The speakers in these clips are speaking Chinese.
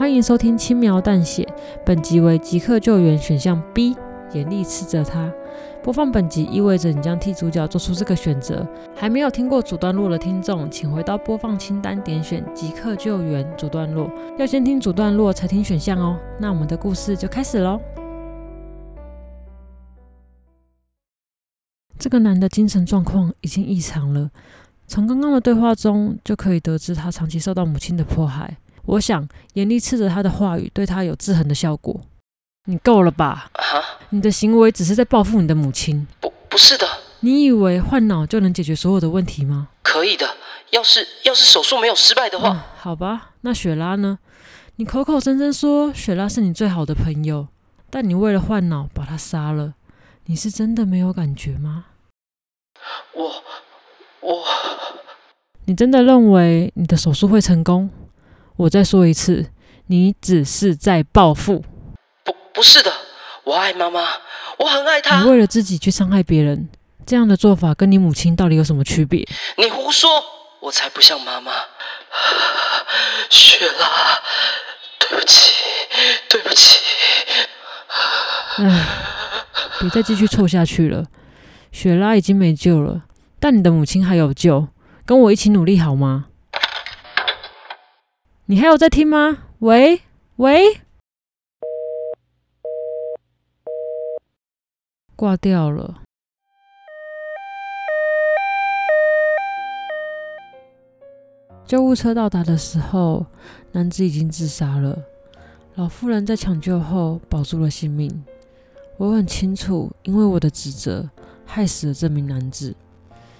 欢迎收听轻描淡写，本集为即刻救援选项 B，严厉斥责他。播放本集意味着你将替主角做出这个选择。还没有听过主段落的听众，请回到播放清单点选即刻救援主段落，要先听主段落才听选项哦。那我们的故事就开始喽。这个男的精神状况已经异常了，从刚刚的对话中就可以得知他长期受到母亲的迫害。我想严厉斥责他的话语对他有制衡的效果。你够了吧？啊！你的行为只是在报复你的母亲。不，不是的。你以为换脑就能解决所有的问题吗？可以的。要是要是手术没有失败的话，嗯，好吧。那雪拉呢？你口口声声说雪拉是你最好的朋友，但你为了换脑把她杀了，你是真的没有感觉吗？我我，你真的认为你的手术会成功？我再说一次，你只是在报复。不，不是的，我爱妈妈，我很爱她。你为了自己去伤害别人，这样的做法跟你母亲到底有什么区别？你胡说，我才不像妈妈。雪拉，对不起，对不起。唉，别再继续错下去了。雪拉已经没救了，但你的母亲还有救，跟我一起努力好吗？你还有在听吗？喂喂，挂掉了。救护车到达的时候，男子已经自杀了。老妇人在抢救后保住了性命。我很清楚，因为我的职责害死了这名男子。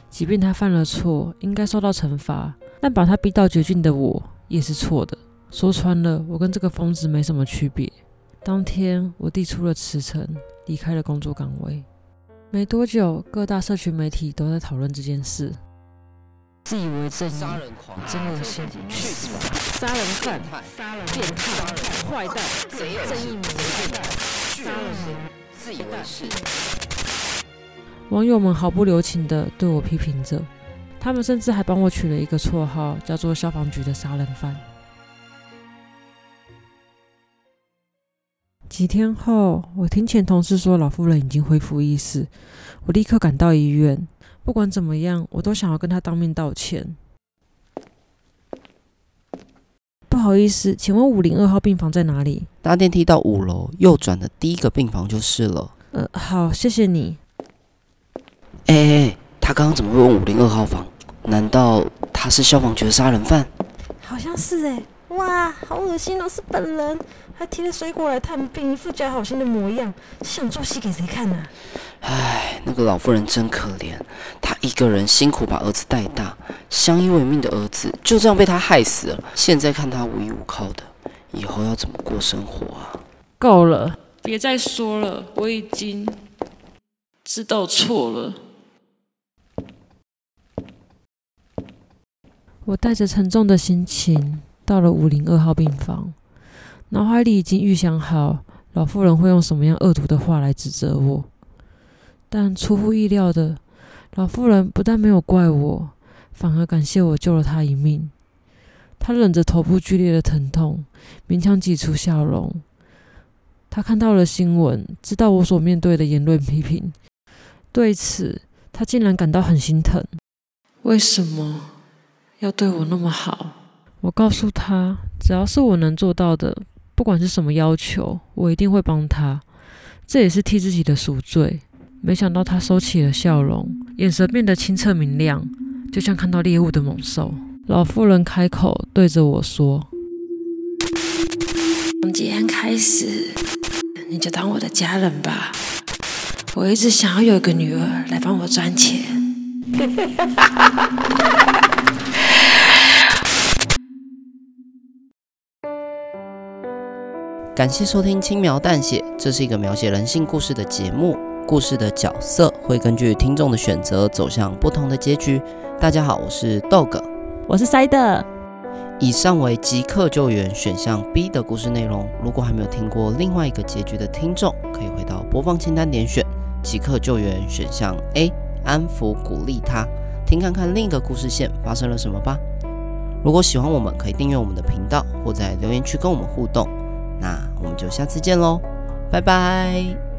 即便他犯了错，应该受到惩罚，但把他逼到绝境的我。也是错的。说穿了，我跟这个疯子没什么区别。当天，我递出了辞呈，离开了工作岗位。没多久，各大社群媒体都在讨论这件事。自以为正义，杀人狂，真恶心，去死吧！杀人犯，杀人变态，坏蛋，贼正义魔人，杀人魔，自以为是。网友们毫不留情地对我批评着。他们甚至还帮我取了一个绰号，叫做“消防局的杀人犯”。几天后，我听前同事说老妇人已经恢复意识，我立刻赶到医院。不管怎么样，我都想要跟她当面道歉。不好意思，请问五零二号病房在哪里？搭电梯到五楼，右转的第一个病房就是了。呃，好，谢谢你。哎。他刚刚怎么会问五零二号房？难道他是消防局的杀人犯？好像是哎！哇，好恶心哦，是本人，还提着水果来探病，一副假好心的模样，想做戏给谁看呢？唉，那个老妇人真可怜，她一个人辛苦把儿子带大，相依为命的儿子就这样被他害死了。现在看他无依无靠的，以后要怎么过生活啊？够了，别再说了，我已经知道错了。我带着沉重的心情到了五零二号病房，脑海里已经预想好老妇人会用什么样恶毒的话来指责我。但出乎意料的，老妇人不但没有怪我，反而感谢我救了她一命。她忍着头部剧烈的疼痛，勉强挤出笑容。她看到了新闻，知道我所面对的言论批评，对此她竟然感到很心疼。为什么？要对我那么好，我告诉他，只要是我能做到的，不管是什么要求，我一定会帮他。这也是替自己的赎罪。没想到他收起了笑容，眼神变得清澈明亮，就像看到猎物的猛兽。老妇人开口对着我说：“从今天开始，你就当我的家人吧。我一直想要有一个女儿来帮我赚钱。”感谢收听《轻描淡写》，这是一个描写人性故事的节目。故事的角色会根据听众的选择走向不同的结局。大家好，我是 Dog，我是 Side。以上为即刻救援选项 B 的故事内容。如果还没有听过另外一个结局的听众，可以回到播放清单点选即刻救援选项 A，安抚鼓励他，听看看另一个故事线发生了什么吧。如果喜欢我们，可以订阅我们的频道，或在留言区跟我们互动。那我们就下次见喽拜拜。